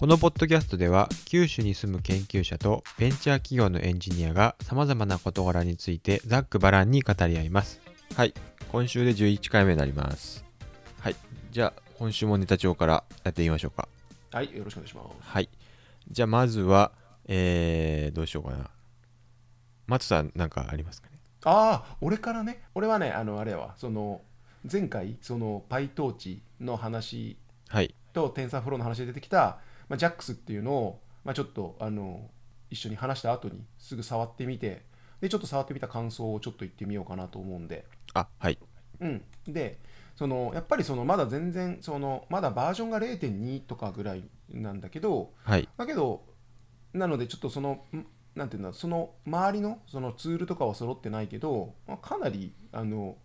このポッドキャストでは九州に住む研究者とベンチャー企業のエンジニアが様々な事柄についてざっくばらんに語り合います。はい。今週で11回目になります。はい。じゃあ今週もネタ帳からやってみましょうか。はい、よろしくお願いします。はい。じゃあまずは、えー、どうしようかな。松さんなんかありますかね？ああ、俺からね、俺はね、あの、あれやわ、その、前回、その、PyTorch の話はい。と TensorFlow の話で出てきた、まあ、JAX っていうのを、まあ、ちょっと、あの、一緒に話した後にすぐ触ってみて、で、ちょっと触ってみた感想をちょっと言ってみようかなと思うんで、あ、はい。うん。で、その、やっぱりその、まだ全然、その、まだバージョンが0.2とかぐらいなんだけど、はい。だけど、なのでちょっとその、んなんていうんだ、その周りのそのツールとかは揃ってないけど、まあ、かなりあの、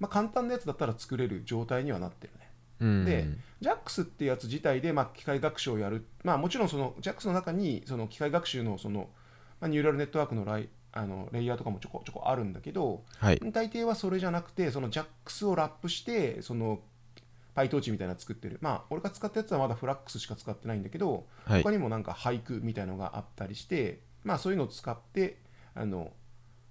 まあ、簡単なやつだったら作れる状態にはなってる。で JAX ってやつ自体で、まあ、機械学習をやる、まあ、もちろんその JAX の中にその機械学習のその、まあ、ニューラルネットワークのライあのレイヤーとかもちょこちょこあるんだけど、はい。大抵はそれじゃなくてその JAX をラップしてその PyTorch みたいなの作ってるまあ俺が使ったやつはまだフラックスしか使ってないんだけど、はい他。にもなんか俳句みたいのがあったりしてまあそういうのを使ってあの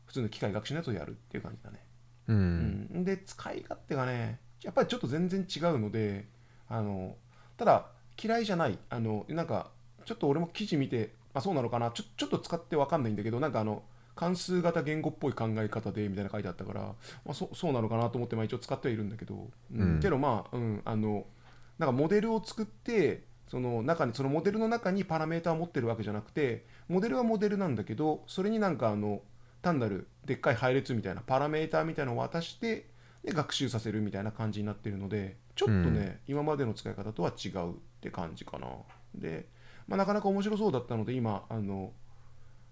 普通の機械学習のやつをやるっていう感じだね、う。うんん、で使い勝手がねやっぱりちょっと全然違うのであのただ嫌いじゃない。あのなんかちょっと俺も記事見てあそうなのかな。ちょちょっと使って分かんないんだけどなんかあの関数型言語っぽい考え方でみたいな書いてあったから、まあ、そそうなのかなと思ってまあ一応使ってはいるんだけど、うん。うん。けどまあ、うん、あのなんかモデルを作ってその中にそのモデルの中にパラメータを持ってるわけじゃなくてモデルはモデルなんだけどそれになんかあの単なるでっかい配列みたいなパラメータみたいなのを渡してで学習させるみたいな感じになってるのでちょっとね、今までの使い方とは違うって感じかなで、まあ、なかなか面白そうだったので今あの、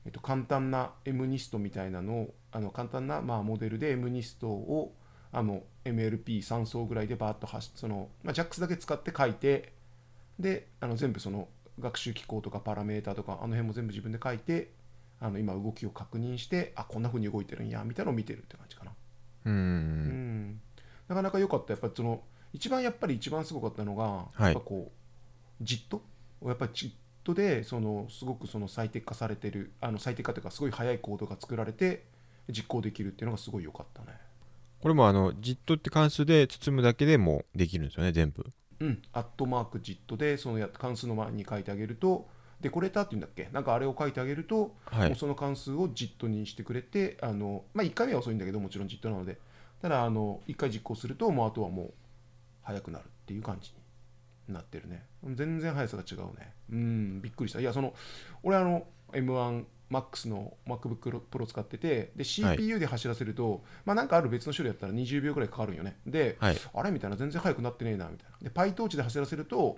えっと、簡単な MNIST みたいなのをあの簡単な、まあ、モデルで MNIST をあの MLP3 層ぐらいでバーッと走その、まあ、JAX だけ使って書いてであの全部その学習機構とかパラメータとかあの辺も全部自分で書いてあの今動きを確認してあこんな風に動いてるんやみたいなのを見てるって感じかな。う。うんんなかなか良かったやっぱりその一番やっぱり一番すごかったのが、はいやっぱこうジットやっぱりジットでそのすごくその最適化されてるあの最適化というかすごい速いコードが作られて実行できるっていうのがすごい良かったね。これもあの、JIT って関数で包むだけでもうできるんですよね、全部。うん、アットマーク JIT でそのや関数の前に書いてあげるとデコレーターっていうんだっけ？なんかあれを書いてあげると、はい。その関数を JIT にしてくれてあの、まあ、1回目は遅いんだけどもちろん JIT なので。ただあの1回実行するともうあとはもう速くなるっていう感じになってるね。全然速さが違うね。うんびっくりした。いやその俺あの M1MAX の MacBook Pro 使っててで CPU で走らせると、まあなんかある別の種類やったら20秒ぐらいかかるんよね。で、はい。あれ？みたいな。全然速くなってねえなみたいな。で PyTorch で走らせると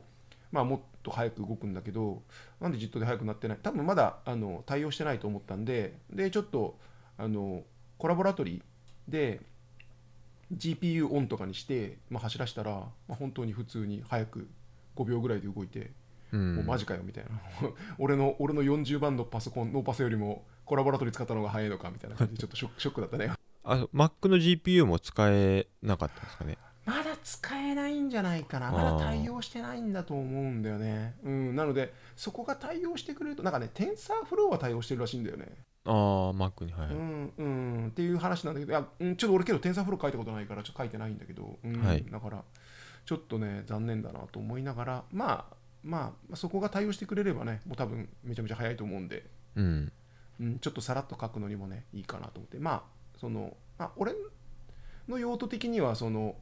まあもっと速く動くんだけどなんで JIT で速くなってない？多分まだあの対応してないと思ったんででちょっとあのコラボラトリーで GPU オンとかにして、まあ、走らせたら、まあ、本当に普通に速く5秒ぐらいで動いて、うん。もうマジかよみたいな 俺の俺の40番のパソコンノーパソよりもコラボラトリー使ったのが速いのかみたいな感じでちょっとショックショックだったねあ、Mac の GPU も使えなかったんですかね？使えないんじゃないかな。まだ対応してないんだと思うんだよね。うん、なので、そこが対応してくれると、なんかね、TensorFlow は対応してるらしいんだよね。ああ、Mac に、はい。うん、うん、っていう話なんだけど、いや、うん、ちょっと俺けど TensorFlow 書いたことないから、ちょっと書いてないんだけど、うんはいだから、ちょっとね、残念だなと思いながら、まあ、まあ、そこが対応してくれればね、もう多分めちゃめちゃ早いと思うんで、うん。うん、ちょっとさらっと書くのにもねいいかなと思ってまあその、まあ、俺の用途的にはその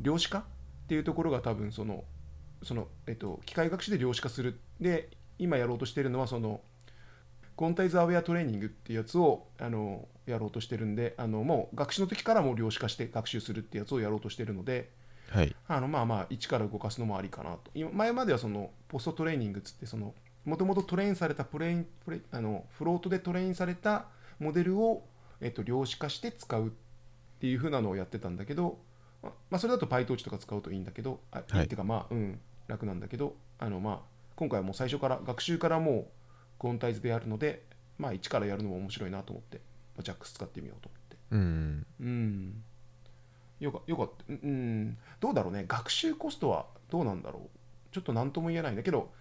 量子化っていうところが多分そのその、えっと、機械学習で量子化するで今やろうとしてるのはそのコンタイズアウェアトレーニングっていうやつをあのやろうとしてるんであのもう学習の時からもう量子化して学習するってやつをやろうとしてるのではい。あのまあまあ一から動かすのもありかなと今前まではそのポストトレーニングっつってそのもともとトレインされたプレインプレイあのフロートでトレインされたモデルを、えっと、量子化して使うっていう風なのをやってたんだけど、ままあ、それだと PyTorch とか使うといいんだけど、あはい。いいっていうかまあうん楽なんだけどあのまあ今回はもう最初から学習からもうコンタイズでやるのでまあ一からやるのも面白いなと思って、まあ、JAX 使ってみようと思って。うん。うん。よかよかった。うんどうだろうね。学習コストはどうなんだろう。ちょっと何とも言えないんだけど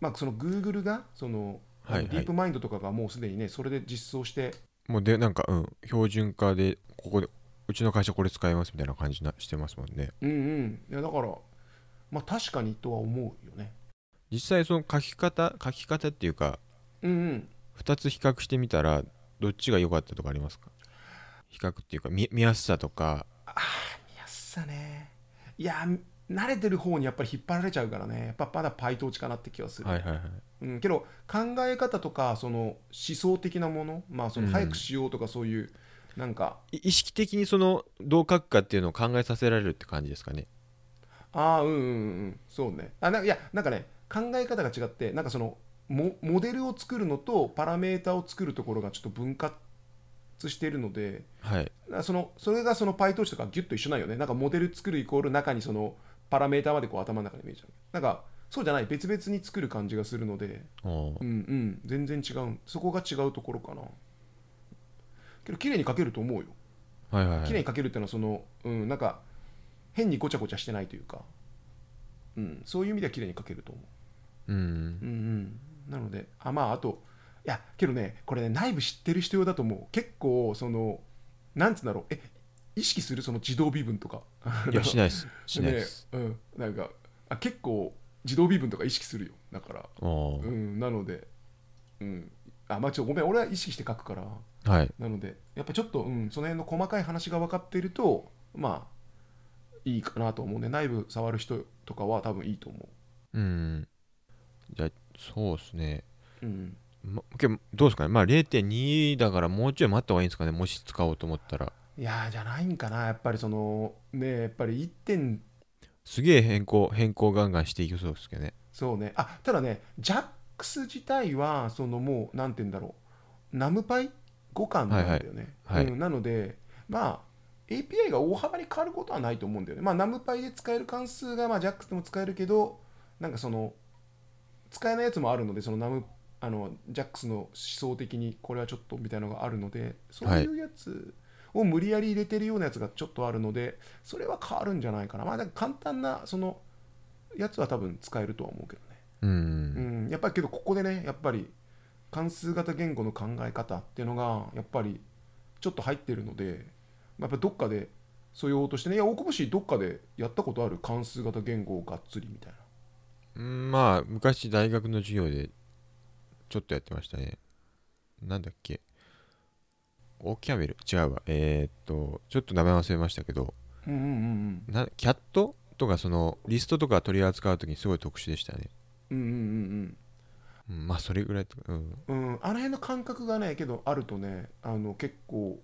まあその Google がそのはいはい。ディープマインドとかがもうすでにねそれで実装してもうでなんかうん。標準化でここでうちの会社これ使いますみたいな感じなしてますもんね。うんうん。いやだからまあ確かにとは思うよね。実際その書き方書き方っていうかうんうん。2つ比較してみたらどっちが良かったとかありますか？比較っていうか見見やすさとか。見やすさね。いや慣れてる方にやっぱり引っ張られちゃうからね。やっぱまだパイトーチかなって気はする、はいはいはい。うん、けど考え方とかその思想的なものまあそのうん。早くしようとかそういう、なんかい意識的にそのどう書くかっていうのを考えさせられるって感じですかね？ああうんうんうんそうね。あなんかいやなんかね考え方が違ってなんかそのモモデルを作るのとパラメータを作るところがちょっと分割しているのではい。なそのそれがその PyTorch とかギュッと一緒なんよね。なんかモデル作るイコール中にそのパラメータまでこう頭の中に見えちゃう。なんかそうじゃない。別々に作る感じがするので。うんうん。全然違うそこが違うところかなけど綺麗に書けると思うよ。はいはいはい。綺麗に書けるっていうのはそのうんなんか変にごちゃごちゃしてないというか。うんそういう意味では綺麗に書けると思う。ん。ううんうん。なのであまああといやけどねこれね内部知ってる人用だと思う。結構そのなんつうんだろう。え意識する？その自動微分とか。いやしないです。しないです、ねうん。なんかあ結構自動微分とか意識するよ。だから。うんなのでうん。あまあちょっとごめん俺は意識して書くからはい。なのでやっぱちょっと、うん、その辺の細かい話が分かっているとまあいいかなと思うね内部触る人とかは多分いいと思う。ん。じゃあそうですね。う、うん、ま、けどどうですかね？まあ0.2だからもうちょい待った方がいいんですかね？もし使おうと思ったら。いやーじゃないんかな。やっぱりそのねやっぱり1点。すげえ変更変更ガンガンしていきそうですけどね。そうね。あただね JAX 自体はそのもうなんて言うんだろう。ナムパイ互換なんだよね、はいはい。うん、なのでまあ API が大幅に変わることはないと思うんだよね。まあナムパイで使える関数がまあ JAX でも使えるけどなんかその使えないやつもあるのでそのナムあの JAX の思想的にこれはちょっとみたいなのがあるのでそういうやつを無理やり入れてるようなやつがちょっとあるのでそれは変わるんじゃないかな。まあ簡単なそのやつは多分使えるとは思うけどね。うん。うん、やっぱりけどここでねやっぱり関数型言語の考え方っていうのがやっぱりちょっと入ってるのでまあやっぱどっかで素養としてねいや大久保氏どっかでやったことある関数型言語をがっつりみたいな。うんまあ昔大学の授業でちょっとやってましたね。なんだっけ。オーキャメル？違うわ。えーっとちょっと名前忘れましたけど。うんうんうん。なキャット？とかそのリストとか取り扱う時にすごい特殊でしたね、うんうんうんうん、まあそれぐらいとかうん。うんうんあの辺の感覚がねけどあるとねあの結構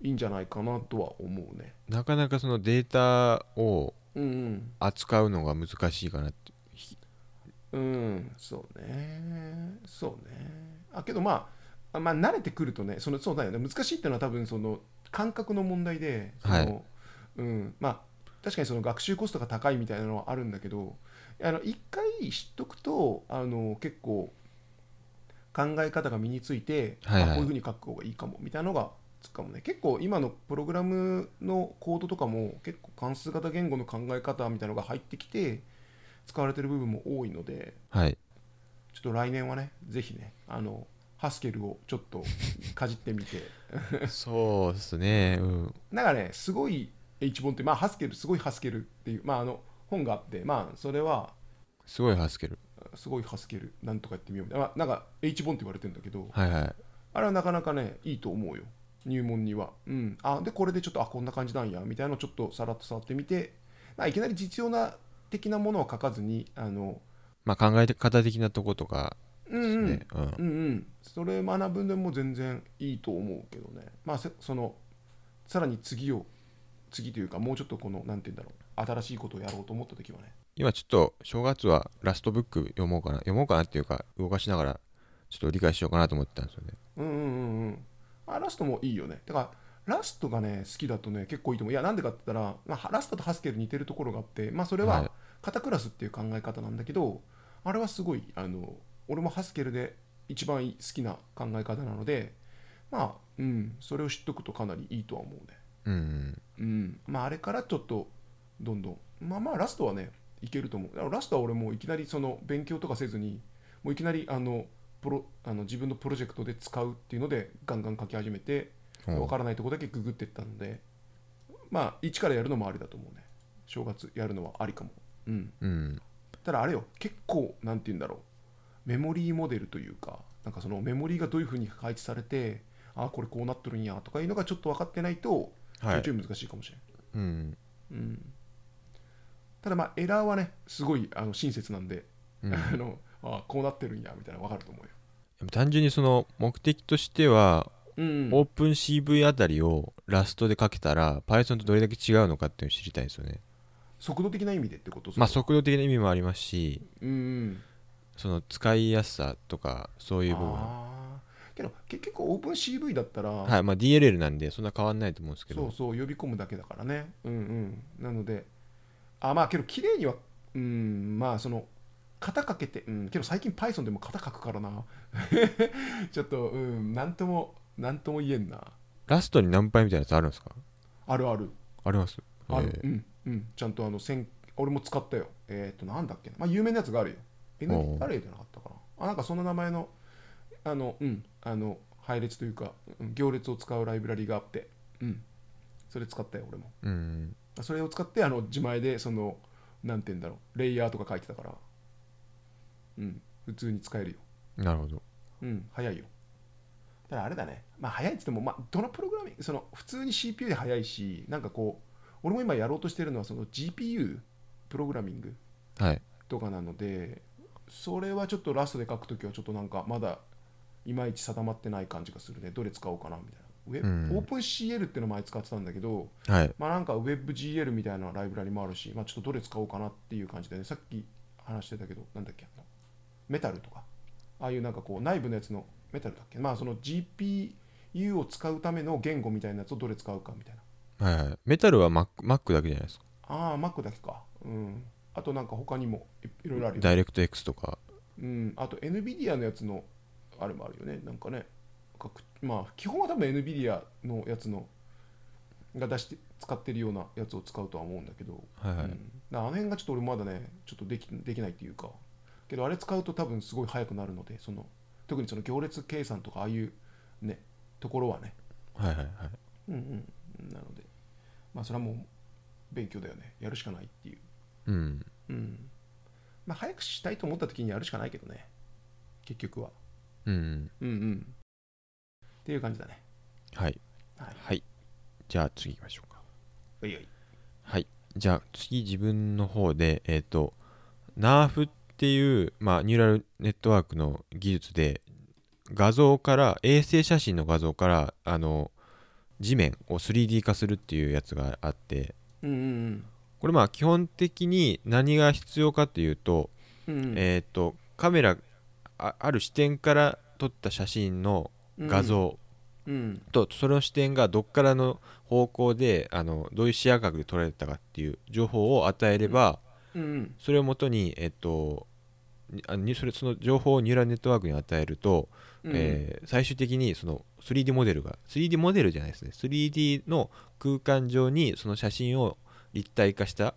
いいんじゃないかなとは思うね。なかなかそのデータをうん扱うのが難しいかなってうんうんそうね。そうね。あけどまああまあ慣れてくるとねそのそうだよね。難しいっていうのは多分その感覚の問題でその、はい。うんまあ確かにその学習コストが高いみたいなのはあるんだけどあの一回知っとくとあの結構考え方が身について、はいはい。あこういうふうに書く方がいいかもみたいなのがつくかもね。結構今のプログラムのコードとかも結構関数型言語の考え方みたいなのが入ってきて使われてる部分も多いのではい。ちょっと来年はねぜひねあのハスケルをちょっとかじってみて。そうですね。うん。かねすごい H 本ってまあハスケルすごいハスケルっていうまああの本があってまあそれはすごいハスケルすごいハスケルなんとかやってみようみたいな、まあ、なんか H 本って言われてるんだけどはいはい。あれはなかなかねいいと思うよ。入門には。うん。あでこれでちょっとあこんな感じなんやみたいなのをちょっとさらっと触ってみて、まあ、いきなり実用な的なものを書かずにあのまあ考え方的なとことかうんうん、ね、うん。うんうん、それ学ぶでも全然いいと思うけどね、まあ、せそのさらに次を次というかもうちょっとこのなんて言うんだろう新しいことをやろうと思った時はね。今ちょっと正月はラストブック読もうかな読もうかなっていうか動かしながらちょっと理解しようかなと思ってたんですよね。うんうんうんうん。あラストもいいよね。だからラストがね好きだとね結構いいと思う。いやなんでかって言ったら、まあ、ラストとハスケル似てるところがあってまあそれはいは型クラスっていう考え方なんだけど、あれはすごいあの俺もハスケルで一番好きな考え方なのでまあうんそれを知っとくとかなりいいとは思うねうんうん、まああれからちょっとどんどん。まあまあラストはねいけると思う。ラストは俺もういきなりその勉強とかせずにもういきなりあのプロあの自分のプロジェクトで使うっていうのでガンガン書き始めてう。ん分からないところだけググっていったのでまあ一からやるのもありだと思うね。正月やるのはありかも。うん。うん。ただあれよ結構なんて言うんだろう。メモリーモデルというかなんかそのメモリーがどういうふうに配置されてあこれこうなっとるんやとかいうのがちょっと分かってないとちいいちょい難しいかもしれうん。ん、うん、ただまあエラーはねすごいあの親切なんで、うん。あのあこうなってるんやみたいなの分かると思うよ、単純にその目的としてはうん。オープン CV あたりをラストでかけたら Python とどれだけ違うのかっていうのを知りたいですよね。速度的な意味でってこと？まあ速度的な意味もありますしうんうん。その使いやすさとかそういう部分けど結局オープン CV だったら、はいまあ DLL なんでそんな変わんないと思うんですけど。そうそう呼び込むだけだからね。うんうん。なのであまあけど綺麗にはうんまあその型かけてうんけど最近 Python でも型書くからな。ちょっとうんなんともなんとも言えんな。ラストに何倍みたいなやつあるんですか？あるある。あります？ある。うんうん。ちゃんとあの線俺も使ったよ。えっ、となんだっけな。まあ有名なやつがあるよ。おう。NDRA じゃなかったかな。あなんかその名前のあのうんあの配列というかうん行列を使うライブラリがあってうん。それ使ったよ俺も。うん。それを使ってあの自前でそのなんて言うんだろうレイヤーとか書いてたからうん普通に使えるよ。なるほど。うん早いよ。ただあれだね。まあ早いっつってもまあどのプログラミングその普通に CPU で早いしなんかこう俺も今やろうとしてるのはその GPU プログラミングはい。とかなのでそれはちょっとラストで書くときはちょっとなんかまだいまいち定まってない感じがするね。どれ使おうかなみたいな。ウェブ、うん。オープン CL っていうの前使ってたんだけどはい。まあなんか WebGL みたいなライブラリもあるし、まあ、ちょっとどれ使おうかなっていう感じでね。さっき話してたけどなんだっけ？メタルとか。ああいうなんかこう内部のやつのメタルだっけ？まあその GPU を使うための言語みたいなやつをどれ使うかみたいな。はいはい。メタルは Mac, Mac だけじゃないですか？ああ Mac だけか。うん。あとなんか他にもいいろいろあるよ。ダイレクト X とか。うん、あと NVIDIA のやつのあれもあるよね、なんかね。各まあ、基本は多分 NVIDIA のやつのが出して使ってるようなやつを使うとは思うんだけど、はいはい、うん、あの辺がちょっと俺まだね、ちょっとできできないっていうか、けどあれ使うと多分すごい速くなるので、その特にその行列計算とかああいうね、ところはね、はいはいはい。うんうん、なので、まあそれはもう勉強だよね、やるしかないっていう。うん。うん。まあ早くしたいと思った時にやるしかないけどね、結局は。うんうんうん。っていう感じだね。はいはい。はいじゃあ次行きましょうかおいおい。はいじゃあ次自分の方でえっ、と NARF っていう、まあ、ニューラルネットワークの技術で画像から衛星写真の画像からあの地面を 3D 化するっていうやつがあってうんうんこれまあ基本的に何が必要かというと、うん。うんえっ、とカメラあある視点から撮った写真の画。像うん。とその視点がどっからの方向であのどういう視野角で撮られたかっていう情報を与えれば。それをもとに、えっと、にあにそれその情報をニューラルネットワークに与えると、うんえー最終的にその 3D モデルが 3D モデルじゃないですね 3D の空間上にその写真を立体化した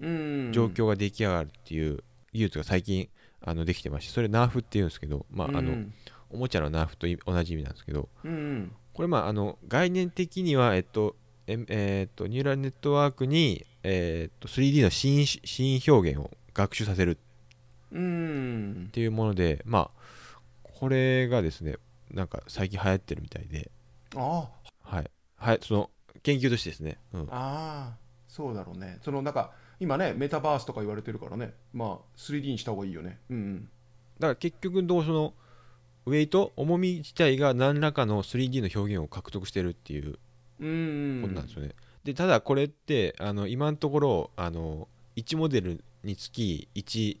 うん状況が出来上がるっていう技術が最近あのできてましてそれ NARF っていうんですけど、まああのうんおもちゃの NARF とい同じ意味なんですけどうん。うんこれまああの概念的には、えっとええーっとニューラルネットワークに、えーっと 3D のシーン表現を学習させるうん。っていうものでまあこれがですねなんか最近流行ってるみたいで。あはい。はいその研究としてですね、うん。あああそうだろうね。そのなんか今ねメタバースとか言われてるからね。まあ 3D にした方がいいよね。うんだから結局どうそのウェイト重み自体が何らかの 3D の表現を獲得してるっていううんうん。ことなんですよね、でただこれってあの今のところあの1モデルにつき1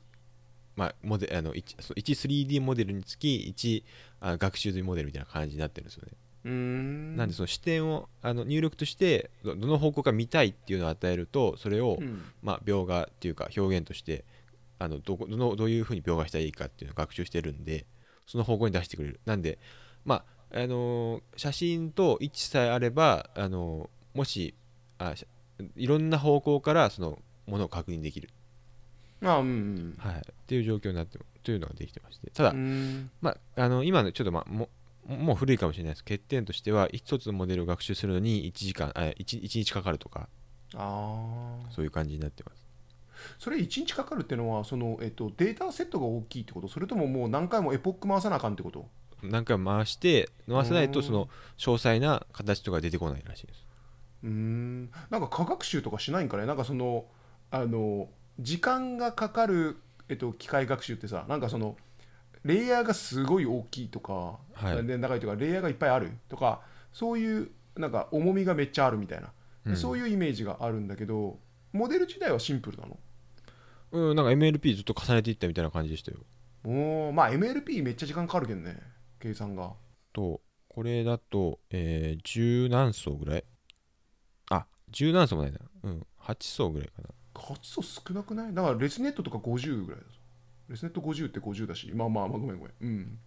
まあ、モデあの 1, そう 13D モデルにつき1あ学習済みモデルみたいな感じになってるんですよね。うーん。なんでその視点をあの入力としてどどの方向か見たいっていうのを与えるとそれを、うん。まあ、描画っていうか表現としてあのどこどのどういうふうに描画したらいいかっていうのを学習してるんでその方向に出してくれる。なんでまああのー写真と位置さえあれば、あのーもしあしいろんな方向からそのものを確認できる、あうんうんはい、っていう状況になってるというのができてまして。ただ、うん。まあ、あの今のちょっと、まあ、ももう古いかもしれないです。欠点としては一つのモデルを学習するのに1時間あ 1, 1日かかるとか。ああそういう感じになってます。それ1日かかるっていうのはその、えっと、データセットが大きいってこと？それとももう何回もエポック回さなあかんってこと？何回も回して回さないとうん。その詳細な形とか出てこないらしいです。うーん。なんか科学習とかしないんかね？なんかそのあの時間がかかる、えっと、機械学習ってさなんかそのレイヤーがすごい大きいとか、はい。で長いとかレイヤーがいっぱいあるとかそういうなんか重みがめっちゃあるみたいな、うん。そういうイメージがあるんだけどモデル自体はシンプルなの？うんなんか MLP ずっと重ねていったみたいな感じでしたよ。おーまあ MLP めっちゃ時間かかるけどね計算が。とこれだと、えー、十何層ぐらい？あ十何層もないな。うん8層ぐらいかな。活素少なくない？だからレスネットとか50ぐらいだぞレスネット50って50だし。まあまあまあごめんごめん。うん。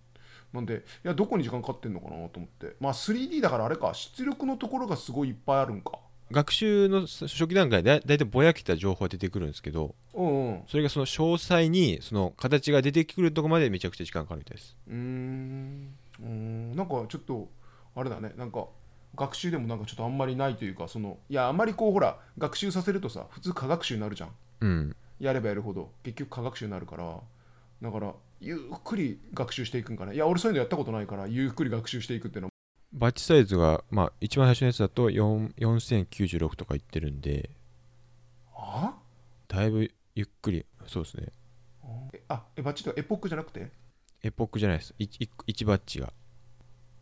なんでいやどこに時間かかってんのかなと思って。まあ 3D だからあれか。出力のところがすごいいっぱいあるんか。学習の初期段階でだだいたいぼやけた情報が出てくるんですけどうんうん。それがその詳細にその形が出てくるところまでめちゃくちゃ時間かかるみたいです。うーん。うーん。なんかちょっとあれだね。なんか学習でもなんかちょっとあんまりないというかそのいやあんまりこうほら学習させるとさ普通科学習になるじゃん。うんやればやるほど結局科学習になるからだからゆっくり学習していくんかねいや俺そういうのやったことないからゆっくり学習していくっていうのバッチサイズが、まあ、一番最初のやつだと4 4096とかいってるんで。あ？だいぶゆっくりそうですね。えあえバッチとかエポックじゃなくて？エポックじゃないです。1, バッチが。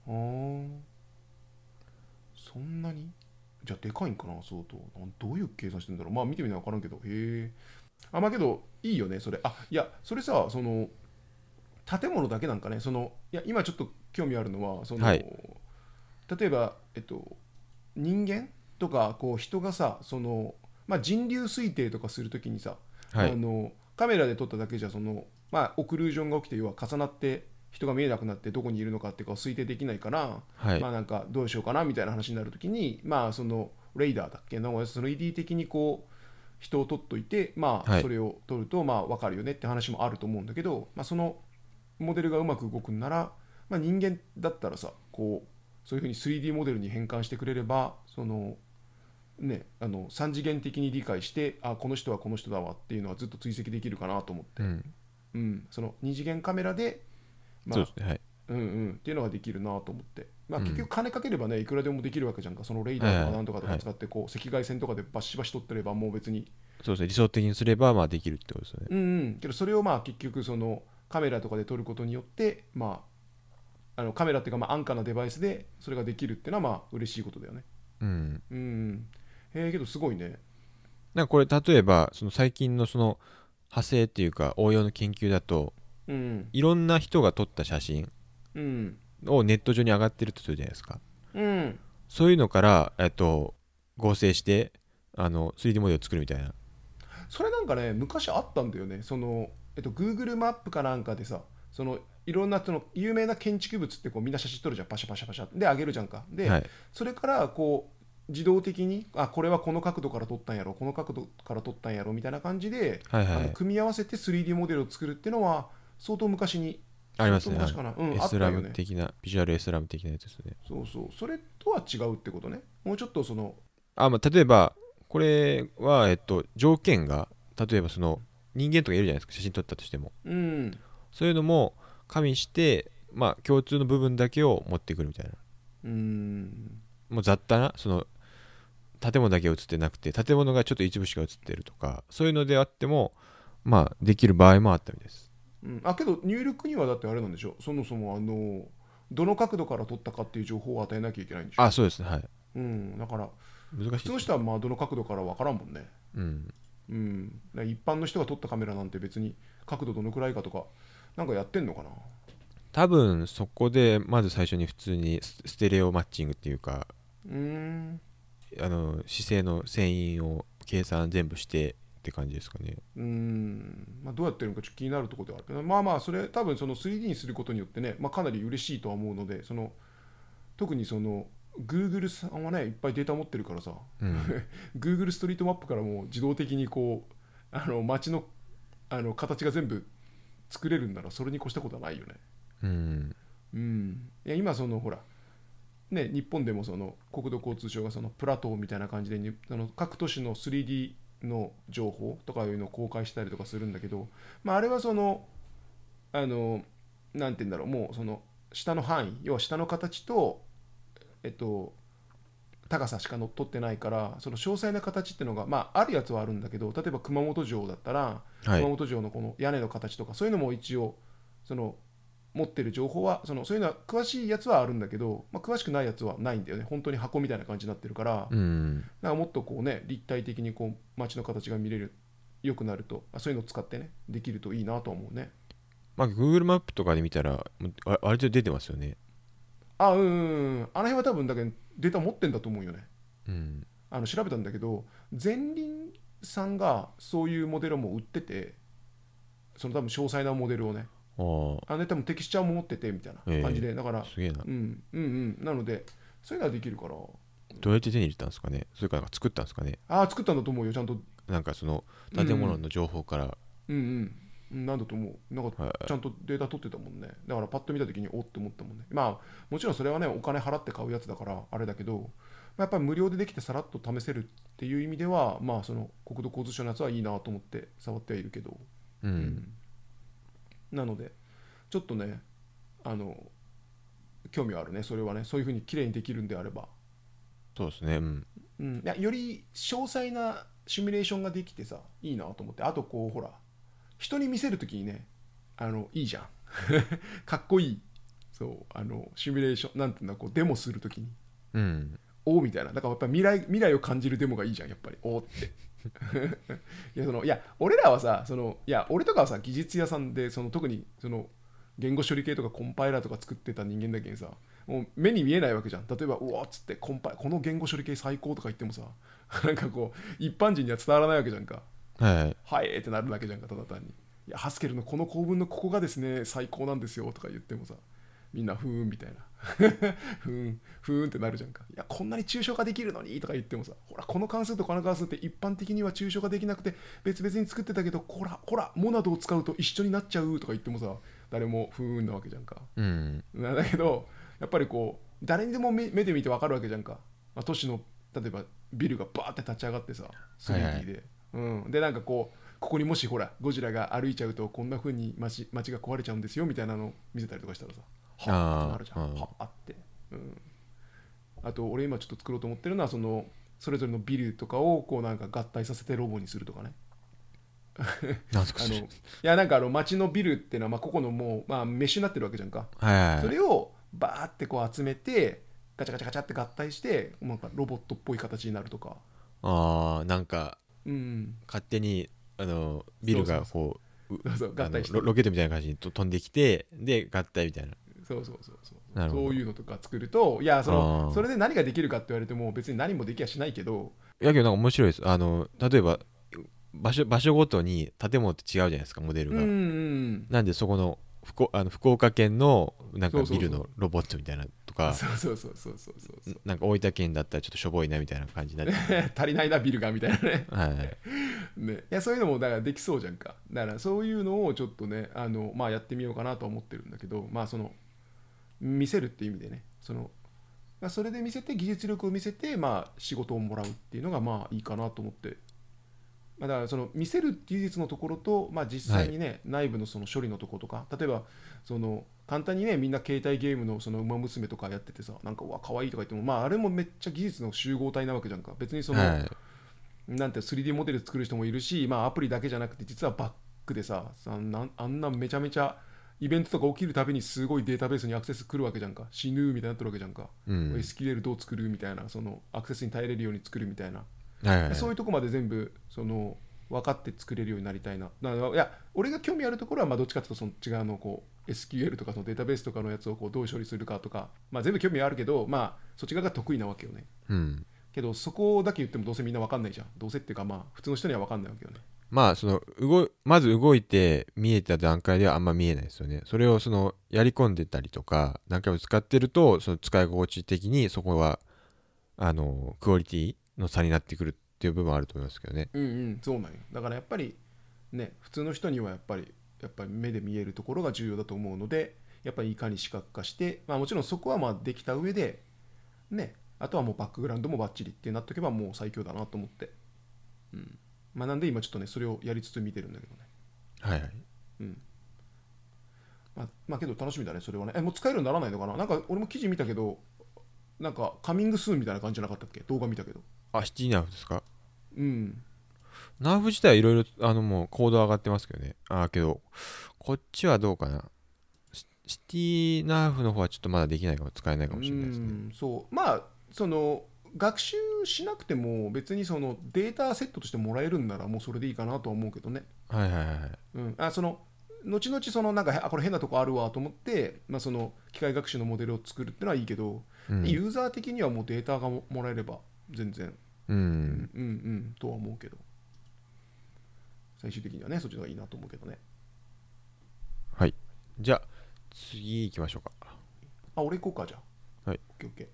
あー。そんなに？じゃあでかいんかな相当。どういう計算してんだろう。まあ見てみな分からんけど。へえあまあけどいいよねそれ。あいやそれさその建物だけなんかねそのいや今ちょっと興味あるのはその、はい。例えばえっと人間とかこう人がさその、まあ、人流推定とかするときにさ、はい。あのカメラで撮っただけじゃその、まあ、オクルージョンが起きて要は重なって人が見えなくなってどこにいるのかっていうかを推定できないから、はい、まあなんかどうしようかなみたいな話になるときにまあそのレイダーだっけなその ED 的にこう人を撮っといてまあはい。それを撮るとまあ分かるよねって話もあると思うんだけど、まあ、そのモデルがうまく動くんなら、まあ、人間だったらさこうそういうふうに 3D モデルに変換してくれればそのねあの3次元的に理解してあこの人はこの人だわっていうのはずっと追跡できるかなと思って、うん、うん、その2次元カメラで、まあそうですね。はい。うんうん、っていうのができるなと思って、まあ、うん。結局金かければねいくらでもできるわけじゃんか。そのレイダーとかなんとかとか使ってこう赤外線とかでバシバシ撮ってればもう別に。そうですね。理想的にすればまあできるってことですよね。うんうん。けどそれをまあ結局そのカメラとかで撮ることによってまああのカメラっていうかまあ安価なデバイスでそれができるっていうのはまあ嬉しいことだよね。うん。うんうん。へえけどすごいね。なんかこれ例えばその最近のその派生っていうか応用の研究だとうん。いろんな人が撮った写真。うんをネット上に上がってるとするじゃないですか。うん。そういうのから、えっと、合成してあの 3D モデルを作るみたいな。それなんかね昔あったんだよね。その、えっと、Google マップかなんかでさそのいろんなその有名な建築物ってこうみんな写真撮るじゃん。パシャパシャパシャで上げるじゃんか。で、はい。それからこう自動的にあこれはこの角度から撮ったんやろ。この角度から撮ったんやろ。みたいな感じで、はいはい。組み合わせて 3D モデルを作るっていうのは相当昔にありますね。かな、うん、あ S ったよね。ラム的なビジュアル S ラム的なやつですね。そうそう。それとは違うってことね。もうちょっとそのあ、まあ、例えばこれは、えっと、条件が例えばその人間とかいるじゃないですか写真撮ったとしても。うん。そういうのも加味してまあ共通の部分だけを持ってくるみたいな。うん。もう雑多なその建物だけ映ってなくて建物がちょっと一部しか映ってるとかそういうのであってもまあできる場合もあったみたいですうん、あけど入力にはだってあれなんでしょ？そもそもあのどの角度から撮ったかっていう情報を与えなきゃいけないんでしょ？あそうですね。はい。うん、だから難しい普通の人はまあどの角度から分からんもんね。うん。うん、一般の人が撮ったカメラなんて別に角度どのくらいかとかなんかやってんのかな？多分そこでまず最初に普通にスステレオマッチングっていうかうーん。あの姿勢の線維を計算全部してって感じですかね。うーん、まあ、どうやってるのかちょっと気になるところではあるけど。まあまあそれ多分その 3D にすることによってね、まあ、かなり嬉しいとは思うのでその特にその Google さんはねいっぱいデータ持ってるからさ。うん。Google ストリートマップからもう自動的にこうあの街のあの形が全部作れるんならそれに越したことはないよね。うん。うん。いや今そのほらね日本でもその国土交通省がそのプラトーみたいな感じでにあの各都市の 3D の情報とかいうのを公開したりとかするんだけど、まあ、あれはそのあのなんて言うんだろうもうその下の範囲要は下の形とえっと高さしか乗っ取ってないからその詳細な形っていうのが、まあ、あるやつはあるんだけど例えば熊本城だったら、はい。熊本城のこの屋根の形とかそういうのも一応その持ってる情報はそのそういうのは詳しいやつはあるんだけど、まあ、詳しくないやつはないんだよね。本当に箱みたいな感じになってるから、うん。なんかもっとこうね立体的にこう街の形が見れる良くなるとあそういうのを使ってねできるといいなとは思うね。まあ Google マップとかで見たらあ割と出てますよね。あうんうんうん。あの辺は多分だけどデータ持ってんだと思うよね。うん。あの調べたんだけど前輪さんがそういうモデルも売っててその多分詳細なモデルをねあああのね多分テキスチャーも持っててみたいな感じで、だからすげえな。うんうんうん。なのでそういうのはできるから。どうやって手に入れたんですかね？それから作ったんですかね？ああ作ったんだと思うよ。ちゃんと。なんかその建物の情報から、うんうんうん。なんだと思う。なんかはい。ちゃんとデータ取ってたもんね。だからパッと見た時におって思ったもんね。まあもちろんそれはねお金払って買うやつだからあれだけど、まあ、やっぱり無料でできてさらっと試せるっていう意味ではまあその国土交通省のやつはいいなと思って触ってはいるけど。うん。うんなのでちょっとねあの興味はあるね。それはねそういうふうに綺麗にできるんであれば、そうですね。うん。うん、いやより詳細なシミュレーションができてさいいなと思って。あとこうほら人に見せるときにねあのいいじゃん。かっこいい。そうあのシミュレーションなんていうんだこうデモするときに。うん。おみたいな。だからやっぱ未来未来を感じるデモがいいじゃんやっぱり。おって いやそのいや俺らはさそのいや俺とかはさ技術屋さんでその特にその言語処理系とかコンパイラーとか作ってた人間だけにさもう目に見えないわけじゃん。例えばうわっつってコンパイこの言語処理系最高とか言ってもさ なんかこう一般人には伝わらないわけじゃんか。はい。はいってなるだけじゃんかただ単に。いやハスケルのこの構文のここがですね最高なんですよとか言ってもさみんなふーんみたいな。ふーんふーんってなるじゃんか。いやこんなに抽象化できるのにとか言ってもさほらこの関数とこの関数って一般的には抽象化できなくて別々に作ってたけどほらほらモナドを使うと一緒になっちゃうとか言ってもさ誰もふーんなわけじゃんか。うん。なんだけどやっぱりこう誰にでも目目で見てわかるわけじゃんか、まあ、都市の例えばビルがバーって立ち上がってさ 3D で、うん、でなんかこうここにもしほらゴジラが歩いちゃうとこんな風に街街が壊れちゃうんですよみたいなの見せたりとかしたらさはあーってなるじゃん。うん。はあって、うん、あと俺今ちょっと作ろうと思ってるのはそのそれぞれのビルとかをこうなんか合体させてロボにするとかね。あのいやなんかあの街のビルっていうのはまあ個々のもう、まあ、メッシュになってるわけじゃんか。はいはいそれをバーってこう集めてガチャガチャガチャって合体してなんかロボットっぽい形になるとか。ああなんかうん。勝手にあのビルがこううそうそう合体して。ロロケットみたいな感じにと飛んできてで合体みたいなそうそうそうそう。なるほど。そういうのとか作るといやそのそれで何ができるかって言われても別に何もできやしないけど。いやけどなんか面白いです。あの例えば場所場所ごとに建物って違うじゃないですかモデルが、うんうんなんでそこの福あの福岡県のなんかビルのロボットみたいなとか そうそうそうそうそうそうなんか大分県だったらちょっとしょぼいなみたいな感じになって。足りないなビルがみたいなね。はい。ね。いやそういうのもだからできそうじゃんか。だからそういうのをちょっとねあの、まあ、やってみようかなとは思ってるんだけどまあその見せるっていう意味でねその、まあ、それで見せて技術力を見せて、まあ、仕事をもらうっていうのがまあいいかなと思って、まあ、だからその見せる技術のところと、まあ、実際にね、内部のその処理のところとか例えばその簡単にねみんな携帯ゲームのその馬娘とかやっててさなんかうわ可愛いとか言ってもまああれもめっちゃ技術の集合体なわけじゃんか。別にその、はい。なんて 3D モデル作る人もいるし、まあ、アプリだけじゃなくて実はバックでさあんなめちゃめちゃイベントとか起きるたびにすごいデータベースにアクセス来るわけじゃんか。死ぬみたいになってるわけじゃんか、うん。SQL どう作るみたいなそのアクセスに耐えれるように作るみたいな、はいはいそういうとこまで全部その分かって作れるようになりたいな。だからいや俺が興味あるところはまあどっちかというとその違うのこう SQL とかそのデータベースとかのやつをこうどう処理するかとか、まあ、全部興味あるけどまあそっち側が得意なわけよね。うん。けどそこだけ言ってもどうせみんな分かんないじゃん。どうせっていうかまあ普通の人には分かんないわけよねまあその動まず動いて見えた段階ではあんま見えないですよね。それをそのやり込んでたりとか何回も使ってるとその使い心地的にそこはあのクオリティの差になってくるっていう部分はあると思いますけどね。うんうん。そうなんよ。だからやっぱりね普通の人にはやっぱりやっぱり目で見えるところが重要だと思うのでやっぱりいかに視覚化して、まあ、もちろんそこはまあできた上でねあとはもうバックグラウンドもバッチリってなっとけばもう最強だなと思って、うん。まあ、なんで今ちょっとねそれをやりつつ見てるんだけどね。はいはい。うん。まあ、まあけど楽しみだねそれはね。えもう使えるようにならないのかな？なんか俺も記事見たけどなんかカミングスーンみたいな感じじゃなかったっけ？動画見たけど。あシティナーフですか？うん。ナーフ自体はいろいろあのもうコード上がってますけどね。あーけどこっちはどうかな？シシティナーフの方はちょっとまだできないかも使えないかもしれないですね。うんそう。まあその学習しなくても別にそのデータセットとしてもらえるんならもうそれでいいかなとは思うけどね、はいはいはいうん、あその後々そのなんかへあこれ変なとこあるわと思って、まあ、その機械学習のモデルを作るってのはいいけど、うん。ユーザー的にはもうデータがももらえれば全然。ううんんうんうん。とは思うけど。最終的にはねそっちの方がいいなと思うけどね。はい。じゃあ次行きましょうか。あ俺行こうかじゃあ。はい。オッケーオッケー。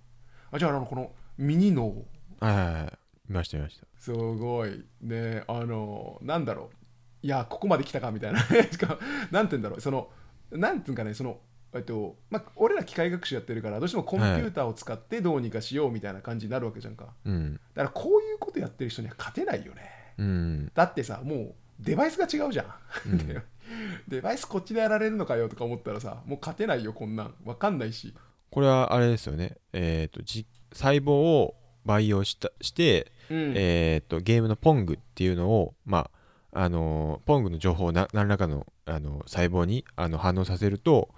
あじゃああのこのミニ脳はいはいはい。見ました見ました。すごい。ねあのなんだろう。いやここまで来たかみたいな。しかもなんて言うんだろう。そのなんていうんかねそのえっとまあ、俺ら機械学習やってるからどうしてもコンピューターを使ってどうにかしようみたいな感じになるわけじゃんか。うん。だからこういうことやってる人には勝てないよね。うん。だってさもうデバイスが違うじゃん、うん。でデバイスこっちでやられるのかよとか思ったらさもう勝てないよこんなん。わかんないし。これはあれですよね。えっ、とじ細胞を培養したして、うん。えっ、とゲームのポングっていうのをまああのーポングの情報をな何らかのあの細胞にあの反応させると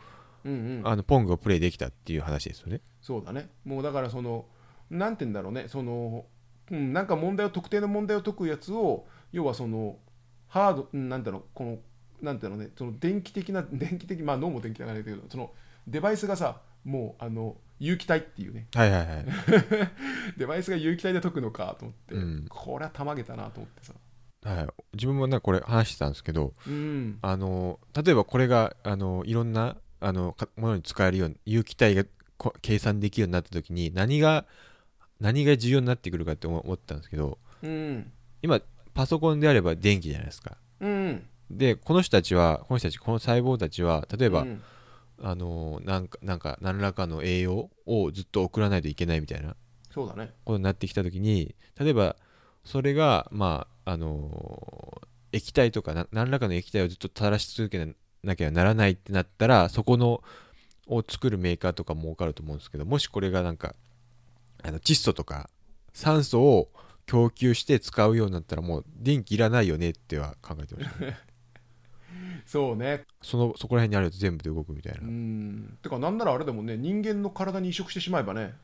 うんうん。あのポングをプレイできたっていう話ですよね。そうだね。もうだからそのなんて言うんだろうね。その、うん、なんか問題を特定の問題を解くやつを要はそのハードうんなんだろうこのなんていうのね。その電気的な 電気的まあ脳も電気的なんだけどそのデバイスがさもうあの有機体っていうね。はいはいはい。デバイスが有機体で解くのかと思って、うん。これはたまげたなと思ってさ。はい、自分もねこれ話してたんですけどうん。あの例えばこれがあのいろんなあのかものに使えるように有機体がこ計算できるようになった時に何が何が重要になってくるかって思思ったんですけどうん。今パソコンであれば電気じゃないですか。うん。でこの人たちはこの人たちこの細胞たちは例えば、うんあのなんかなんか何らかの栄養をずっと送らないといけないみたいな。そうだね。ことになってきた時に例えばそれがまああの液体とかな何らかの液体をずっと垂らし続けなきゃならないってなったらそこのを作るメーカーとかも儲かると思うんですけどもしこれがなんかあの窒素とか酸素を供給して使うようになったらもう電気いらないよねっては考えてましたね そうね。そのそこら辺にあると全部で動くみたいな。うん。てかなんならあれでもね。人間の体に移植してしまえばね。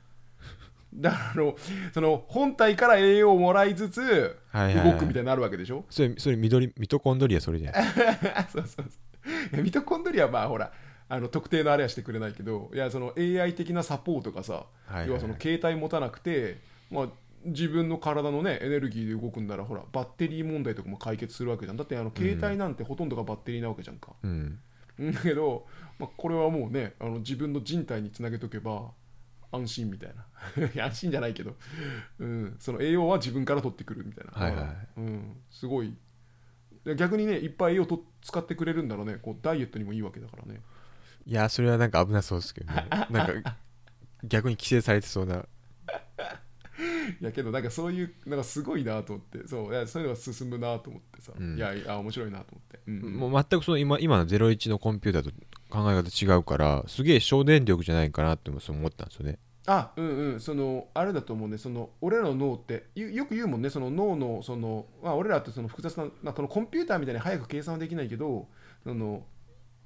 だからあのその本体から栄養をもらいつつはいはい、はい、動くみたいになるわけでしょ、それそれ緑ミトコンドリアそれじゃない そうそうそう。いやミトコンドリアはまあほらあの特定のあれはしてくれないけどいやその AI 的なサポートがさ、はいはいはい。要はその携帯持たなくて、まあ、自分の体のねエネルギーで動くんならほらバッテリー問題とかも解決するわけじゃん。だってあの携帯なんてほとんどがバッテリーなわけじゃんか、うん。だけど、まあ、これはもうねあの自分の人体につなげとけば安心みたいな。安心じゃないけど、うん、その栄養は自分から取ってくるみたいな、はいはい。うん、すごい。で逆にねいっぱい栄養と使ってくれるんだろうねこうダイエットにもいいわけだからね。いやそれはなんか危なそうですけどね。なんか逆に規制されてそうな いやけどなんかそういうなんかすごいなと思って。そういやそういうのが進むなと思ってさ、うん。いやいや面白いなと思って、うん。うん。もう全くその今今の01のコンピューターと考え方違うからすげえ省電力じゃないかなってそう思ったんですよね。あうんうん。そのあれだと思うね。その俺らの脳ってよよく言うもんね。その脳のその、まあ、俺らってその複雑な、まあ、そのコンピューターみたいに早く計算はできないけどその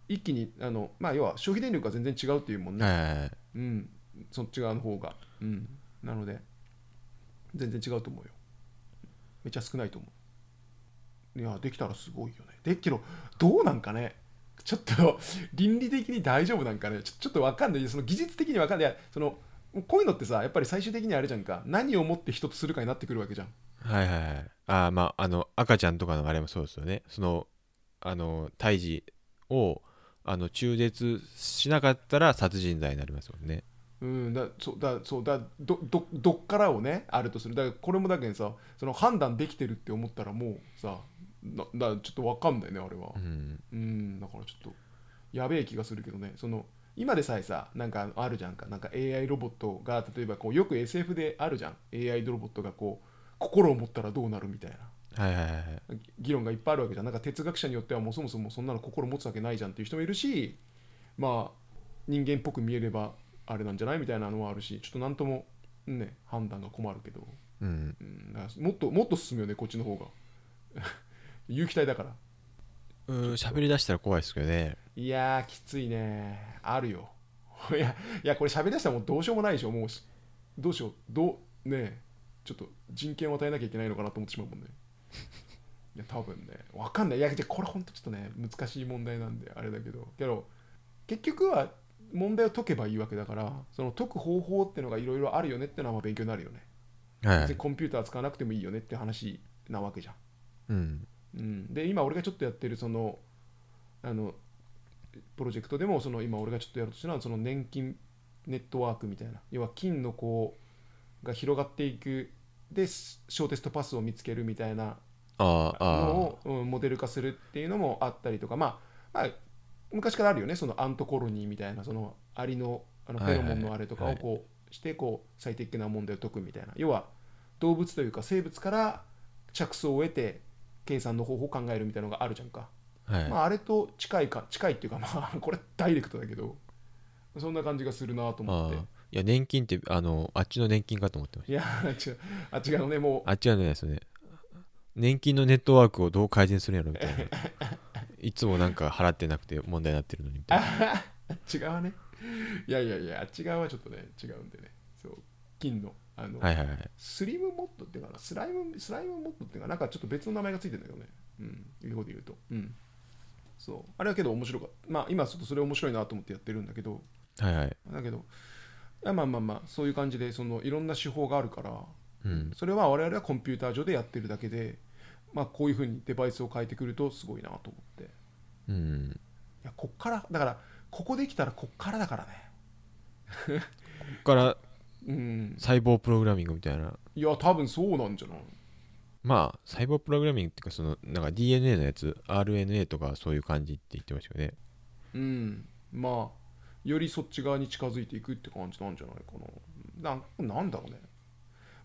一気にあの、まあ、要は消費電力が全然違うっていうもんね、はいはいはい。うん、そっち側の方が、うん、なので全然違うと思うよ。めっちゃ少ないと思う。いやできたらすごいよね。でけどどうなんかね？ちょっと倫理的に大丈夫なんかね？ちょちょっと分かんない。その技術的に分かんない。そのこういうのってさやっぱり最終的にあれじゃんか。何をもって人とするかになってくるわけじゃん。はいはいはい。ああまああの赤ちゃんとかのあれもそうですよね。そのあの胎児をあの中絶しなかったら殺人罪になりますもんね。うん、だそうだそうだどどどっからをねあるとする。だからこれもだけどさその判断できてるって思ったらもうさなだちょっと分かんないねあれは。うん。うん。だからちょっとやべえ気がするけどねその今でさえさなんかあるじゃんか。なんか AI ロボットが例えばこうよく SF であるじゃん。AI ロボットがこう心を持ったらどうなるみたいな。はいはいはいはい議論がいっぱいあるわけじゃん。なんか哲学者によってはもうそもそもそんなの心持つわけないじゃんっていう人もいるしまあ人間っぽく見えればあれなんじゃない？みたいなのはあるしちょっと何ともね判断が困るけど、うん。うん、だからもっともっと進むよねこっちの方が。有機体だから。うん喋り出したら怖いですけどね。いやーきついね。あるよ。いやいやこれ喋りだしたらもうどうしようもないでしょもう。しどうしよう。どうねえちょっと人権を与えなきゃいけないのかなと思ってしまうもんね。いや多分ね。わかんない。いやこれほんとちょっとね難しい問題なんであれだけど。けど結局は問題を解けばいいわけだからその解く方法ってのがいろいろあるよねってのはまあ勉強になるよね。はいコンピューター使わなくてもいいよねって話なわけじゃん。うん。うん、で今俺がちょっとやってるそのあのプロジェクトでもその今俺がちょっとやろうとしてるのはその年金ネットワークみたいな。要は金のこうが広がっていく。でショーテストパスを見つけるみたいなのを、うん、モデル化するっていうのもあったりとか、まあ、まあ昔からあるよねそのアントコロニーみたいなそのアリのあのフェロモンのあれとかはいをこうしてこう最適な問題を解くみたいな。要は動物というか生物から着想を得て計算の方法を考えるみたいなのがあるじゃんか、あはい、まあ、あれと近いか近いっていうかまあ これダイレクトだけどそんな感じがするなと思って。ああいや年金ってあのあっちの年金かと思ってましいや違う。あ違うのねもたあっちはねですよね。年金のネットワークをどう改善するんやろみたいな いつもなんか払ってなくて問題になってるのにみうたいな。あ違うね。いやいやいやあっち側はちょっとね違うんでね。そう。金のあの、はいはいはい。スリムモッドっていうかな。スライムスライムモッドっていうかな。んかちょっと別の名前がついてるんだけどね。うん。英語で言うと。うん。そう。あれはけど面白かった。まあ今ちょっとそれ面白いなと思ってやってるんだけど。はいはい。だけどいやまあまあまあそういう感じでそのいろんな手法があるからうん。それは我々はコンピューター上でやってるだけでまあこういうふうにデバイスを変えてくるとすごいなと思って。いうん。やこっからだからここできたらこっからだからね。ここからうん。細胞プログラミングみたいな。いや多分そうなんじゃない？まあ細胞プログラミングっていうかそのなんか DNA のやつ RNA とかそういう感じって言ってましたよね。うん。まあよりそっち側に近づいていくって感じなんじゃないかな。ななんだろうね。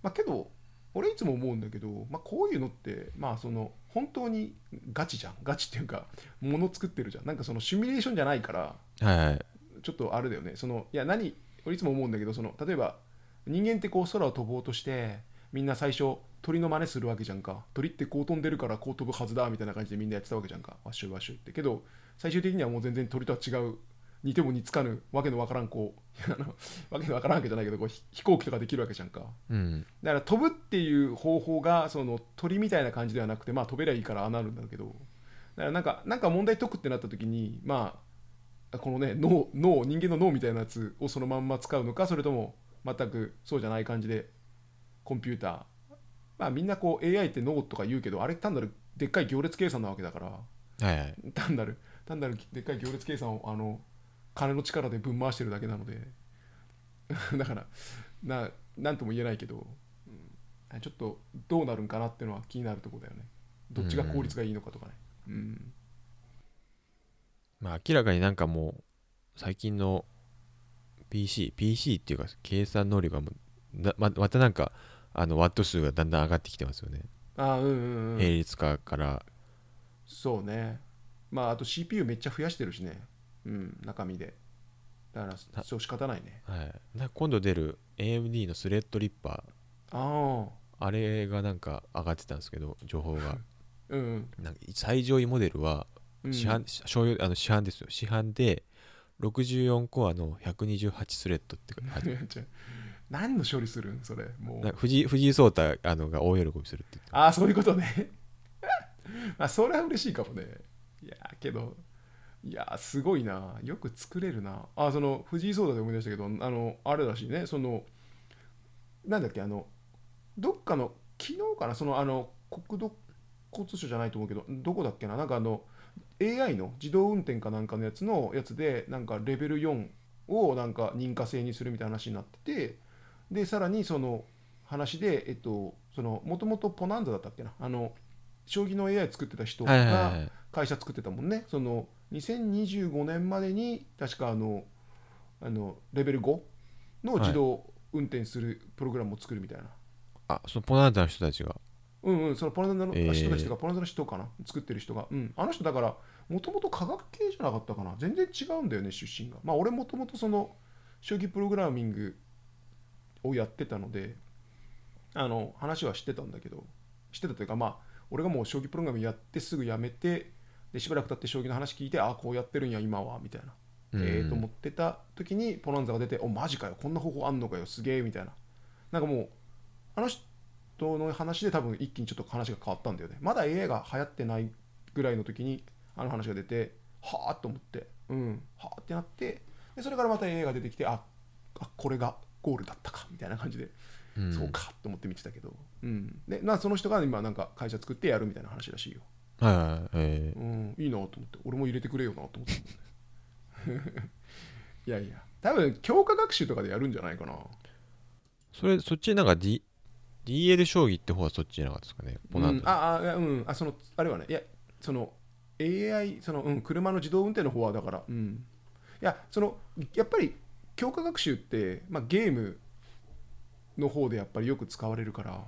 まあけど俺いつも思うんだけど、まあ、こういうのってまあその本当にガチじゃん。ガチっていうかもの作ってるじゃん。なんかそのシミュレーションじゃないからはいはい。ちょっとあれだよね。そのいや何俺いつも思うんだけどその例えば人間ってこう空を飛ぼうとしてみんな最初鳥の真似するわけじゃんか。鳥ってこう飛んでるからこう飛ぶはずだみたいな感じでみんなやってたわけじゃんか。ワッシュワッシュって。けど最終的にはもう全然鳥とは違う似ても似つかぬわけのわからんこう わけのわからんわけじゃないけどこうひ飛行機とかできるわけじゃんか。うん。だから飛ぶっていう方法がその鳥みたいな感じではなくてまあ飛べりゃいいからああなるんだけど。だからなんかなんか問題解くってなった時にまあこのね脳脳人間の脳みたいなやつをそのまんま使うのかそれとも全くそうじゃない感じでコンピューター。まあみんなこう AI って脳とか言うけどあれ単なるでっかい行列計算なわけだから。はいはい。単なる単なるでっかい行列計算をあの金の力でぶん回してるだけなので。だからななんとも言えないけど、うん、ちょっとどうなるんかなっていうのは気になるところだよね。どっちが効率がいいのかとかね。うん。まあ明らかになんかもう最近の PC PC っていうか計算能力がもうなままたなんかあのワット数がだんだん上がってきてますよね、あうんうんうん。並列化から。そうね。まああと CPU めっちゃ増やしてるしねうん。中身で。だからそう仕方ないね。はい、今度出る AMD のスレッドリッパああー。あれがなんか上がってたんですけど情報が。うんうん。なんか最上位モデルはうん。市販、商用あの市販ですよ。市販で64コアの128スレッドって 何の処理するんそれもう。藤井聡太あのが大喜びするって言ってああそういうことね。まあそれは嬉しいかもね。いやけどいやすごいな。よく作れるな。あその藤井聡太で思い出したけどあのあれらしいね。そのなんだっけあのどっかの昨日かな？そのあの国土交通省じゃないと思うけどどこだっけな？なんかあの AI の自動運転かなんかのやつのやつでなんかレベル4をなんか認可制にするみたいな話になっててでさらにその話でえっとそのもともとポナンザだったっけな？あの将棋の AI 作ってた人はいはいはがい。会社作ってたもんね。その2025年までに確かあのあのレベル5の自動運転するプログラムを作るみたいな、あそのポナンザの人たちが。うんうんそのポナンザのえー。人たちとか、ポナンザの人かな？作ってる人が、うん、あの人だからもともと科学系じゃなかったかな？全然違うんだよね出身が。まあ俺もともとその将棋プログラミングをやってたのであの話は知ってたんだけど知ってたというかまあ俺がもう将棋プログラムやってすぐやめてでしばらく経って将棋の話聞いてああこうやってるんや今はみたいな。うん。ええと思ってた時にポナンザが出て「おマジかよこんな方法あんのかよすげえ」みたいな。なんかもうあの人の話で多分一気にちょっと話が変わったんだよね。まだ AI が流行ってないぐらいの時にあの話が出てはあと思って。うんはあってなってでそれからまた AI が出てきてああこれがゴールだったかみたいな感じで、うん。そうかと思って見てたけど、うん、でなその人が今なんか会社作ってやるみたいな話らしいよはいはいはい。えうん、いいなと思って。俺も入れてくれよなと思って。いやいや。多分強化学習とかでやるんじゃないかな。ーそれそっちなんか、D、DL 将棋って方はそっちじゃなかったですかね？うん、ああうんあそのあれはねいやその AI その、うん、車の自動運転の方はだからうん。いやそのやっぱり強化学習って、まあ、ゲームの方でやっぱりよく使われるから、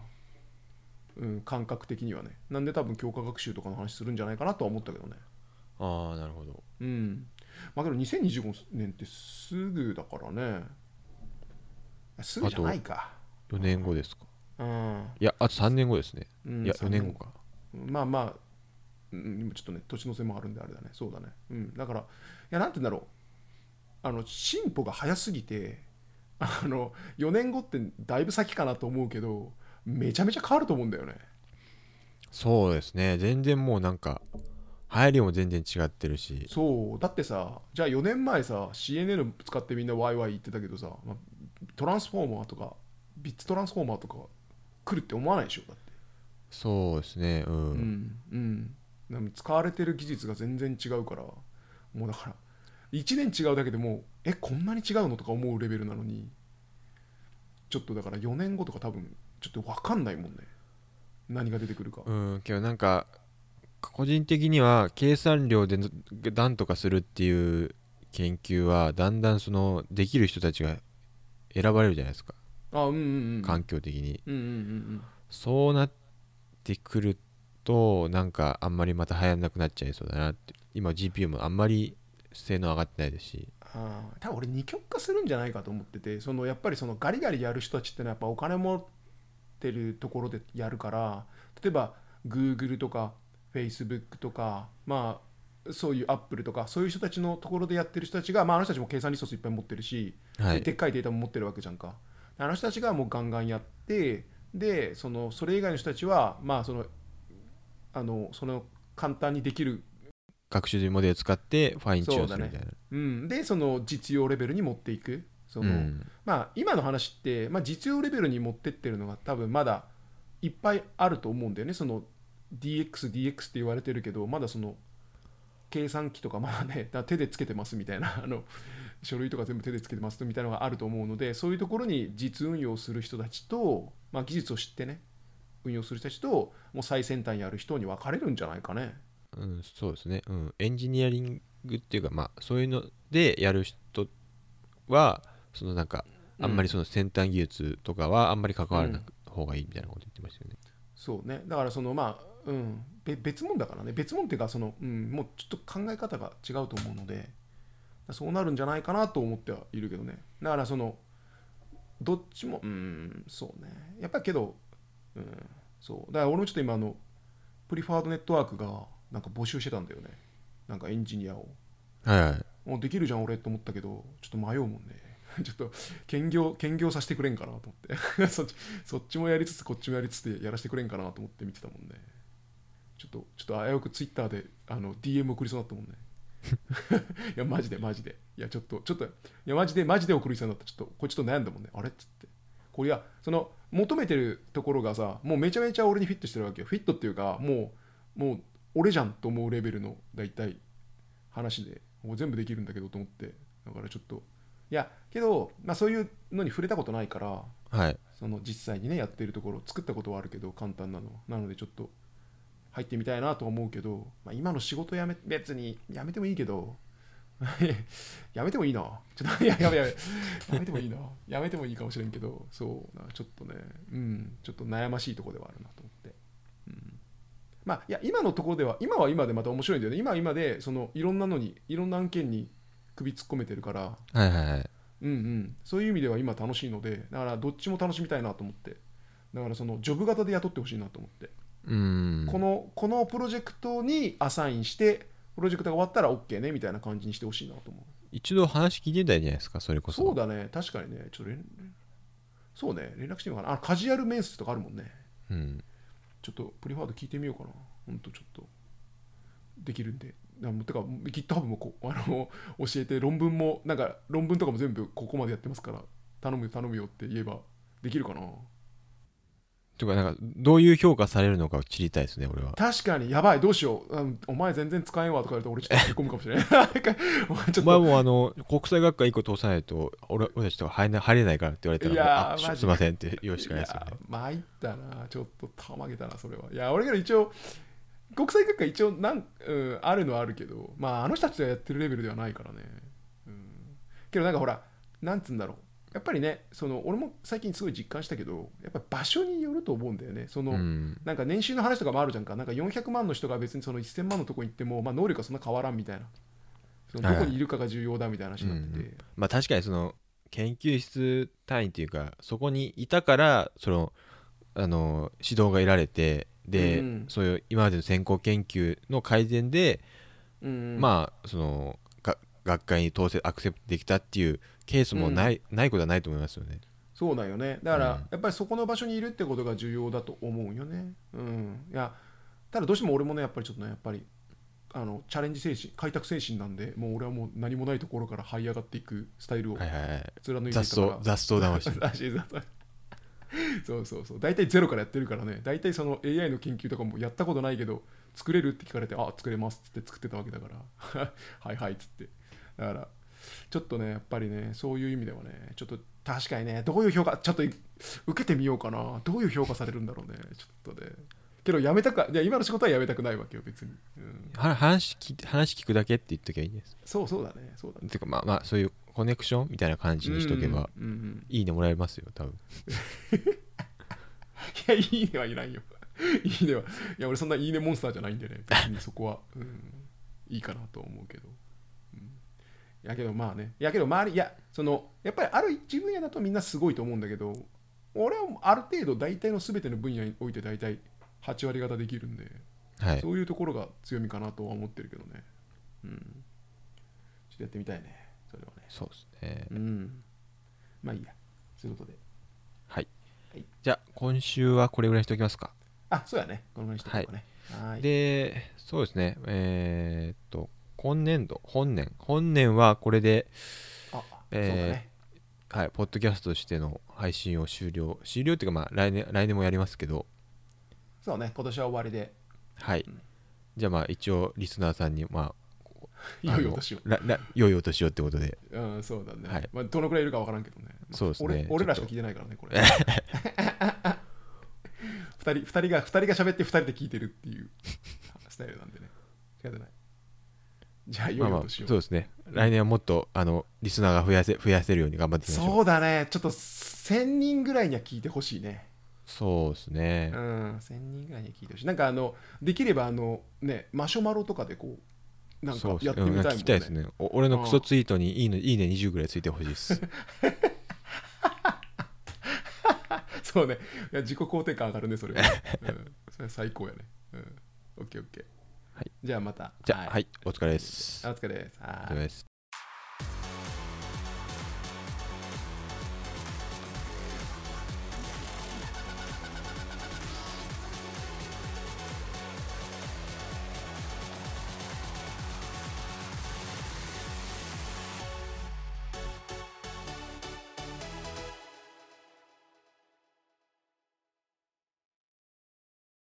うん、感覚的にはねなんで多分強化学習とかの話するんじゃないかなとは思ったけどねああなるほどうん。まあけど2025年ってすぐだからね。すぐじゃないか。4年後ですかうん。いやあと3年後ですねうんいや4年後かまあまあ、うん、今ちょっとね、年の瀬もあるんであれだね。そうだね。うん。だから、いや、なんて言うんだろう。あの、進歩が早すぎて、あの、4年後ってだいぶ先かなと思うけど、めちゃめちゃ変わると思うんだよね。そうですね。全然もうなんか流行りも全然違ってるし。そう。だってさじゃあ4年前さ CNN 使ってみんなワイワイ言ってたけどさ、まあトランスフォーマーとかビッツトランスフォーマーとか来るって思わないでしょだって。そうですね。うん、うん。うん。使われてる技術が全然違うからもうだから1年違うだけでもうえこんなに違うのとか思うレベルなのにちょっとだから4年後とか多分ちょっと分かんないもんね。何が出てくるか。うん、けどなんか個人的には計算量でなんとかするっていう研究はだんだんそのできる人たちが選ばれるじゃないですか。あうんうんうん。環境的に。うんうんうんそうなってくるとなんかあんまりまた流行んなくなっちゃいそうだなって。今 GPU もあんまり性能上がってないですし。あー多分俺二極化するんじゃないかと思っててそのやっぱりそのガリガリやる人たちってのはやっぱお金持ってるところでやるから例えば Google とか Facebook とかまあそういう Apple とかそういう人たちのところでやってる人たちが、まあ、あの人たちも計算リソースいっぱい持ってるし、はい。でっかいデータも持ってるわけじゃんか。あの人たちがもうガンガンやってでそのそれ以外の人たちはまあそのあのその簡単にできる学習モデルを使ってファインチューンするみたいな。うん、でその実用レベルに持っていくその、うん。まあ今の話って、まあ、実用レベルに持ってってるのが多分まだいっぱいあると思うんだよね。その DXDX DX って言われてるけどまだその計算機とかまだねだ手でつけてますみたいな あの書類とか全部手でつけてますみたいなのがあると思うのでそういうところに実運用する人たちと、まあ、技術を知ってね運用する人たちともう最先端やる人に分かれるんじゃないかね。うん、そうですね、うん、エンジニアリングっていうか、まあ、そういうのでやる人は、そのなんか、あんまりその先端技術とかはあんまり関わらない方がいいみたいなこと言ってましたよね。そうね。だからそのまあうん。べ別物だからね。別物っていうかその、うん、もうちょっと考え方が違うと思うのでそうなるんじゃないかなと思ってはいるけどね。だからそのどっちもうん。そうね。やっぱりけど、うん、そう。だから俺もちょっと今あのプリファードネットワークがなんか募集してたんだよね。なんかエンジニアを。はいはい。もうできるじゃん俺と思ったけどちょっと迷うもんね ちょっと兼業兼業させてくれんかなと思って。そっちそっちもやりつつこっちもやりつつでやらせてくれんかなと思って見てたもんね。ちょっとちょっと危うくツイッターであの DM 送りそうになったもんね。いやマジでマジで。いやちょっとちょっといやマジでマジで送りそうになった。ちょっとこれちょっと悩んだもんね。あれっつって。これやその求めてるところがさもうめちゃめちゃ俺にフィットしてるわけよ。フィットっていうかもうもう俺じゃんと思うレベルの大体話でもう全部できるんだけどと思って。だからちょっといやけど、まあ、そういうのに触れたことないからはい。その実際にねやってるところ作ったことはあるけど簡単なのなのでちょっと入ってみたいなとは思うけど、まあ、今の仕事辞め別に辞めてもいいけど 辞めてもいいな。ちょっといややめやめやめてもいいな。やめてもいいかもしれんけどそうなちょっとねうんちょっと悩ましいところではあるなと思って、うん、まあいや今のところでは今は今でまた面白いんだよね。今は今でそのいろんなのにいろんな案件に首突っ込めてるから。はいはいはい。うんうん、そういう意味では今楽しいのでだからどっちも楽しみたいなと思って。だからそのジョブ型で雇ってほしいなと思って、うん。このこのプロジェクトにアサインしてプロジェクトが終わったら OK ねみたいな感じにしてほしいなと思う。一度話聞いてみたいじゃないですかそれこそ。そうだね。確かにね。ちょっと連そうね。連絡してみようかな。あカジュアル面接とかあるもんね。うん。ちょっとプリファード聞いてみようかな。ほんとちょっと。できるんでてか GitHub もこうあの教えて論文もなんか論文とかも全部ここまでやってますから頼むよ頼むよって言えばできるかな？とかなんかどういう評価されるのか知りたいですね俺は。確かに。やばいどうしよう、うんお前全然使えんわとか言われて俺ちょっと引っ込むかもしれない。お前もうあの国際学科1個通さないと俺俺たちとか入れない入れないからって言われたいやらあーマジすいませんって言うしかないですよね。いや参ったな。ちょっとたまげたなそれは。いや俺が一応国際学科一応なん、うん、あるのはあるけどまああの人たちがやってるレベルではないからね、うん、けどなんかほらなんつうんだろう。やっぱりねその俺も最近すごい実感したけどやっぱ場所によると思うんだよね。その、うん。なんか年収の話とかもあるじゃんか。なんか400万の人が別にその1000万のとこ行っても、まあ、能力はそんな変わらんみたいな。そのどこにいるかが重要だみたいな話になってて、まあ確かにその研究室単位っていうかそこにいたからそのあの指導が得られてで、うん。そういう今までの先行研究の改善で、うんまあそのが学会に当選アクセプトできたっていうケースもない,、ないことはないと思いますよね。そうなんよね。だから、うん。やっぱりそこの場所にいるってことが重要だと思うよね。うん。いやただどうしても俺もねやっぱりちょっとねやっぱりあのチャレンジ精神開拓精神なんでもう俺はもう何もないところから這い上がっていくスタイルをはいはいはい。貫いてい雑たから、草雑草魂。らしい雑草 そうそうそう。大体ゼロからやってるからね。大体その AI の研究とかもやったことないけど作れるって聞かれてあ作れますっつって作ってたわけだから。はいはいっつって。だからちょっとねやっぱりねそういう意味ではねちょっと確かにねどういう評価ちょっと受けてみようかな。どういう評価されるんだろうね。ちょっとね。けどやめたくいや今の仕事はやめたくないわけよ別に、うん、は話聞話聞くだけって言っときゃいいんです。そうそうだね。そうだね。てかまあまあそういうコネクションみたいな感じにしとけば、うんうんうんいいねもらえますよ多分。いや、いいねはいらんよ。いいねは。いや、俺そんないいねモンスターじゃないんでね、別にそこは、うん、いいかなと思うけど。うん、やけどまあね、やけど周り、いや、その、やっぱりある一分野だとみんなすごいと思うんだけど、俺はある程度大体の全ての分野において大体8割方できるんで、はい。そういうところが強みかなとは思ってるけどね。うん。ちょっとやってみたいね、それはね。そうですね。うん。まあいいや。そういうことで。はいはい。じゃあ今週はこれぐらいにしておきますか。あ、そうやね。このぐらいにしておこうかね。はい。で、そうですね。えーっと、今年度、本年、本年はこれで、あ、えーそうだね。はい、ポッドキャストとしての配信を終了、終了っていうか、まあ来年、来年もやりますけど、そうね、今年は終わりで、はい。うんじゃあまあ一応リスナーさんに、まあ、いよいよお年を。あのらら良いお年をってことで、うん、そうだね。はいまあ、どのくらいいるかわからんけどね。まあそうですね俺俺らしか聞いてないからね、これ。二人二人が二人が喋って二人で聞いてるっていうスタイルなんでね。仕方ない。じゃあ、いよまあまあ、いよお年を。そうですね。来年はもっと、あの、リスナーが増やせ、増やせるように頑張っていきましょう。そうだね。ちょっと1000人ぐらいには聞いてほしいね。そうですねう。ん、1000人ぐらいには聞いてほしい。なんかあの、できればあの、ね、マシュマロとかでこう、なんかやってみたいもんね。うん聞きたいですね。お俺のクソツイートにいいのいいね20ぐらいついてほしいです。そうね。いや自己肯定感上がるね、それは。うん、それは最高やね。うん。オッケーオッケー。はい。じゃあまた。じゃあ、はい、お疲れです。お疲れです。はお疲れです。